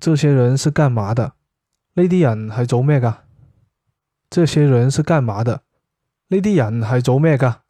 这些人是干嘛的？呢啲人系做咩噶这些人是干嘛的？呢啲人系做咩噶